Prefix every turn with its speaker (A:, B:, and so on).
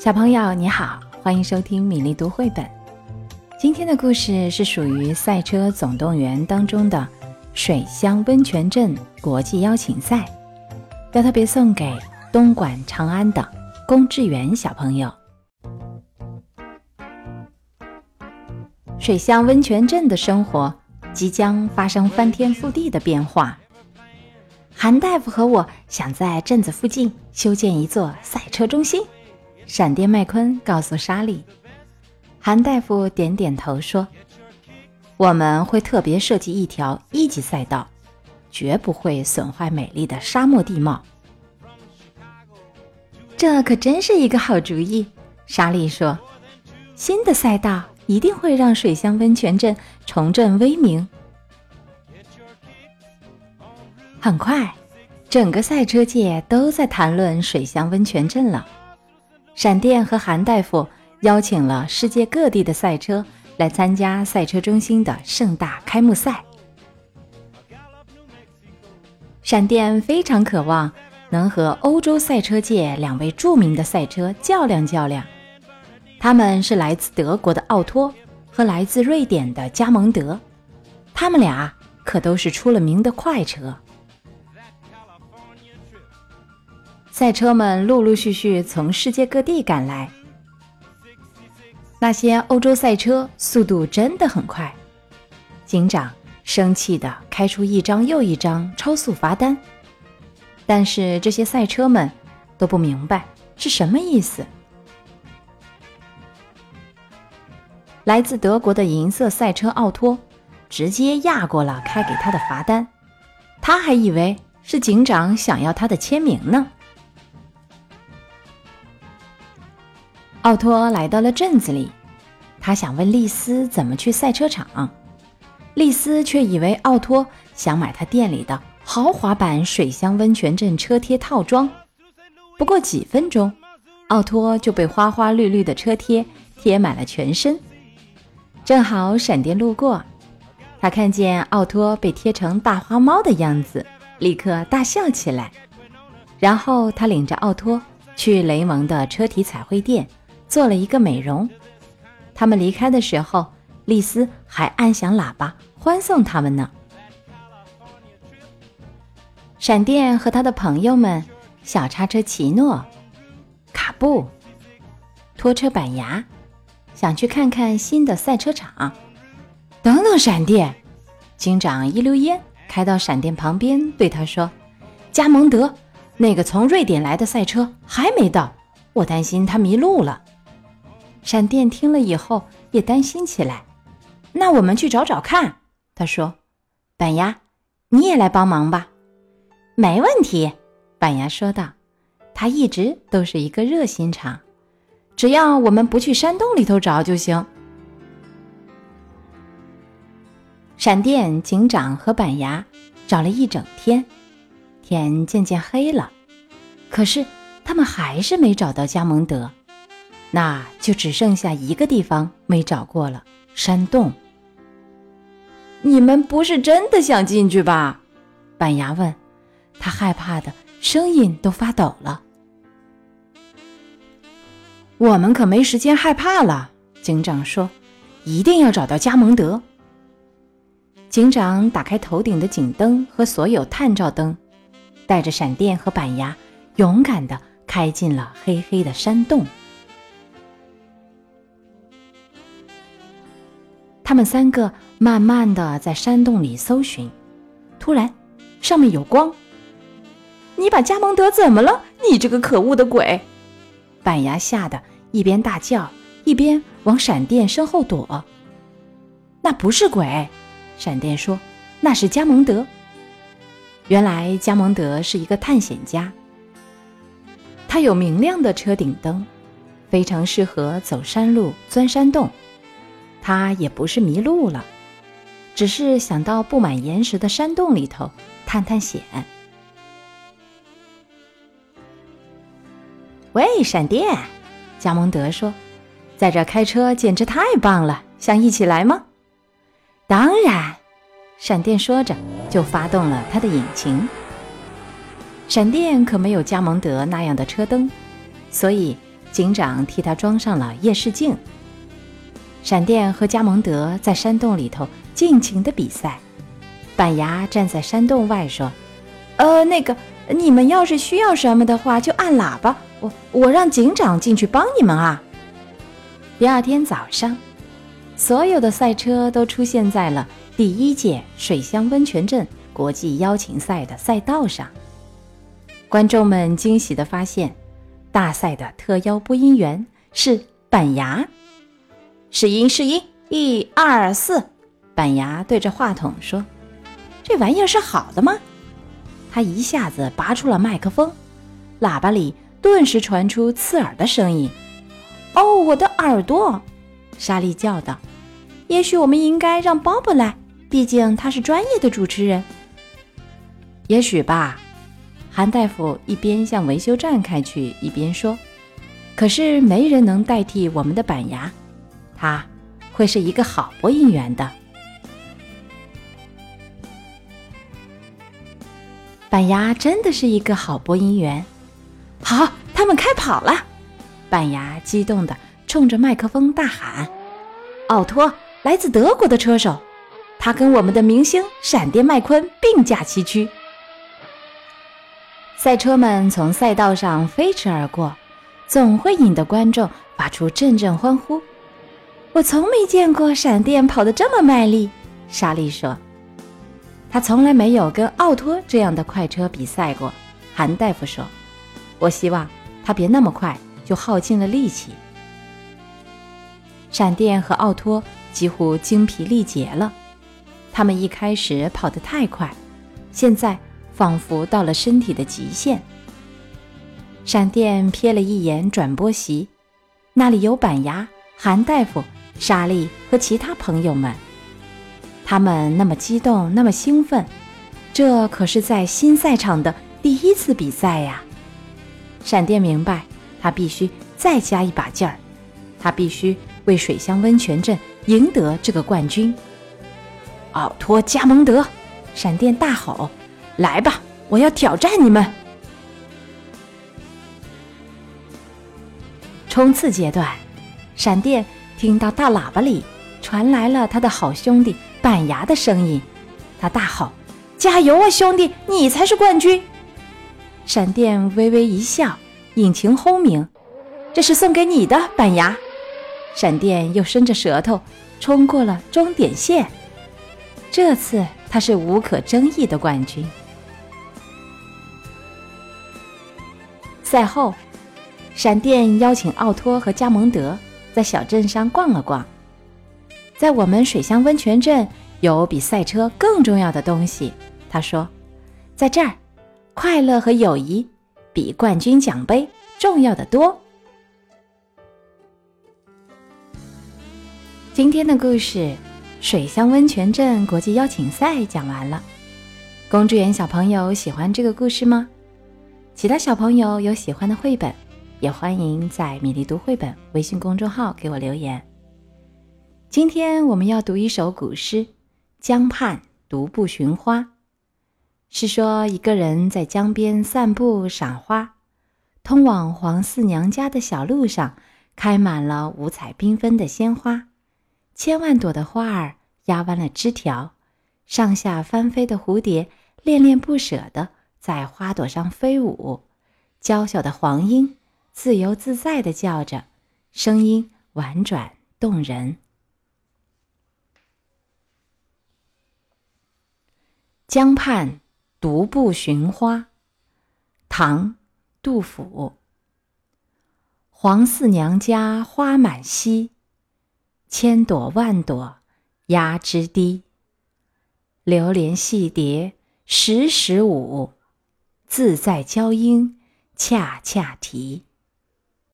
A: 小朋友你好，欢迎收听米粒读绘本。今天的故事是属于《赛车总动员》当中的水乡温泉镇国际邀请赛，要特别送给东莞长安的龚志远小朋友。水乡温泉镇的生活即将发生翻天覆地的变化。韩大夫和我想在镇子附近修建一座赛车中心。闪电麦昆告诉莎莉，韩大夫点点头说：“我们会特别设计一条一级赛道，绝不会损坏美丽的沙漠地貌。”这可真是一个好主意，莎莉说：“新的赛道一定会让水乡温泉镇重振威名。”很快，整个赛车界都在谈论水乡温泉镇了。闪电和韩大夫邀请了世界各地的赛车来参加赛车中心的盛大开幕赛。闪电非常渴望能和欧洲赛车界两位著名的赛车较量较量，他们是来自德国的奥托和来自瑞典的加蒙德，他们俩可都是出了名的快车。赛车们陆陆续续从世界各地赶来。那些欧洲赛车速度真的很快，警长生气地开出一张又一张超速罚单。但是这些赛车们都不明白是什么意思。来自德国的银色赛车奥托直接压过了开给他的罚单，他还以为是警长想要他的签名呢。奥托来到了镇子里，他想问丽丝怎么去赛车场，丽丝却以为奥托想买他店里的豪华版水乡温泉镇车贴套装。不过几分钟，奥托就被花花绿绿的车贴贴满了全身。正好闪电路过，他看见奥托被贴成大花猫的样子，立刻大笑起来。然后他领着奥托去雷蒙的车体彩绘店。做了一个美容。他们离开的时候，丽丝还按响喇叭欢送他们呢。闪电和他的朋友们，小叉车奇诺、卡布、拖车板牙，想去看看新的赛车场。等等，闪电！警长一溜烟开到闪电旁边，对他说：“加蒙德，那个从瑞典来的赛车还没到，我担心他迷路了。”闪电听了以后也担心起来，那我们去找找看。他说：“板牙，你也来帮忙吧。”没问题，板牙说道。他一直都是一个热心肠，只要我们不去山洞里头找就行。闪电警长和板牙找了一整天，天渐渐黑了，可是他们还是没找到加蒙德。那就只剩下一个地方没找过了，山洞。你们不是真的想进去吧？板牙问。他害怕的声音都发抖了。我们可没时间害怕了，警长说。一定要找到加蒙德。警长打开头顶的警灯和所有探照灯，带着闪电和板牙，勇敢的开进了黑黑的山洞。他们三个慢慢的在山洞里搜寻，突然，上面有光。你把加蒙德怎么了？你这个可恶的鬼！板牙吓得一边大叫，一边往闪电身后躲。那不是鬼，闪电说，那是加蒙德。原来加蒙德是一个探险家，他有明亮的车顶灯，非常适合走山路、钻山洞。他也不是迷路了，只是想到布满岩石的山洞里头探探险。喂，闪电！加蒙德说：“在这开车简直太棒了，想一起来吗？”当然，闪电说着就发动了他的引擎。闪电可没有加蒙德那样的车灯，所以警长替他装上了夜视镜。闪电和加蒙德在山洞里头尽情的比赛。板牙站在山洞外说：“呃，那个，你们要是需要什么的话，就按喇叭，我我让警长进去帮你们啊。”第二天早上，所有的赛车都出现在了第一届水乡温泉镇国际邀请赛的赛道上。观众们惊喜地发现，大赛的特邀播音员是板牙。试音，试音，一二四。板牙对着话筒说。这玩意儿是好的吗？他一下子拔出了麦克风，喇叭里顿时传出刺耳的声音。“哦，我的耳朵！”莎莉叫道。“也许我们应该让鲍勃来，毕竟他是专业的主持人。”“也许吧。”韩大夫一边向维修站开去，一边说。“可是没人能代替我们的板牙，他会是一个好播音员的。”板牙真的是一个好播音员。好，他们开跑了。板牙激动地冲着麦克风大喊：“奥托，来自德国的车手，他跟我们的明星闪电麦昆并驾齐驱。”赛车们从赛道上飞驰而过，总会引得观众发出阵阵欢呼。我从没见过闪电跑得这么卖力，莎莉说。他从来没有跟奥托这样的快车比赛过，韩大夫说：“我希望他别那么快就耗尽了力气。”闪电和奥托几乎精疲力竭了，他们一开始跑得太快，现在仿佛到了身体的极限。闪电瞥了一眼转播席，那里有板牙、韩大夫、莎莉和其他朋友们。他们那么激动，那么兴奋，这可是在新赛场的第一次比赛呀！闪电明白，他必须再加一把劲儿，他必须为水乡温泉镇赢得这个冠军。奥托·加蒙德，闪电大吼：“来吧，我要挑战你们！”冲刺阶段，闪电听到大喇叭里传来了他的好兄弟。板牙的声音，他大吼：“加油啊，兄弟，你才是冠军！”闪电微微一笑，引擎轰鸣：“这是送给你的，板牙。”闪电又伸着舌头冲过了终点线。这次他是无可争议的冠军。赛后，闪电邀请奥托和加蒙德在小镇上逛了逛。在我们水乡温泉镇有比赛车更重要的东西，他说，在这儿，快乐和友谊比冠军奖杯重要的多。今天的故事，水乡温泉镇国际邀请赛讲完了。公主园小朋友喜欢这个故事吗？其他小朋友有喜欢的绘本，也欢迎在米粒读绘本微信公众号给我留言。今天我们要读一首古诗《江畔独步寻花》，是说一个人在江边散步赏花，通往黄四娘家的小路上开满了五彩缤纷的鲜花，千万朵的花儿压弯了枝条，上下翻飞的蝴蝶恋恋不舍地在花朵上飞舞，娇小的黄莺自由自在地叫着，声音婉转动人。江畔独步寻花，唐·杜甫。黄四娘家花满蹊，千朵万朵压枝低。流连戏蝶时时舞，自在娇莺恰恰啼。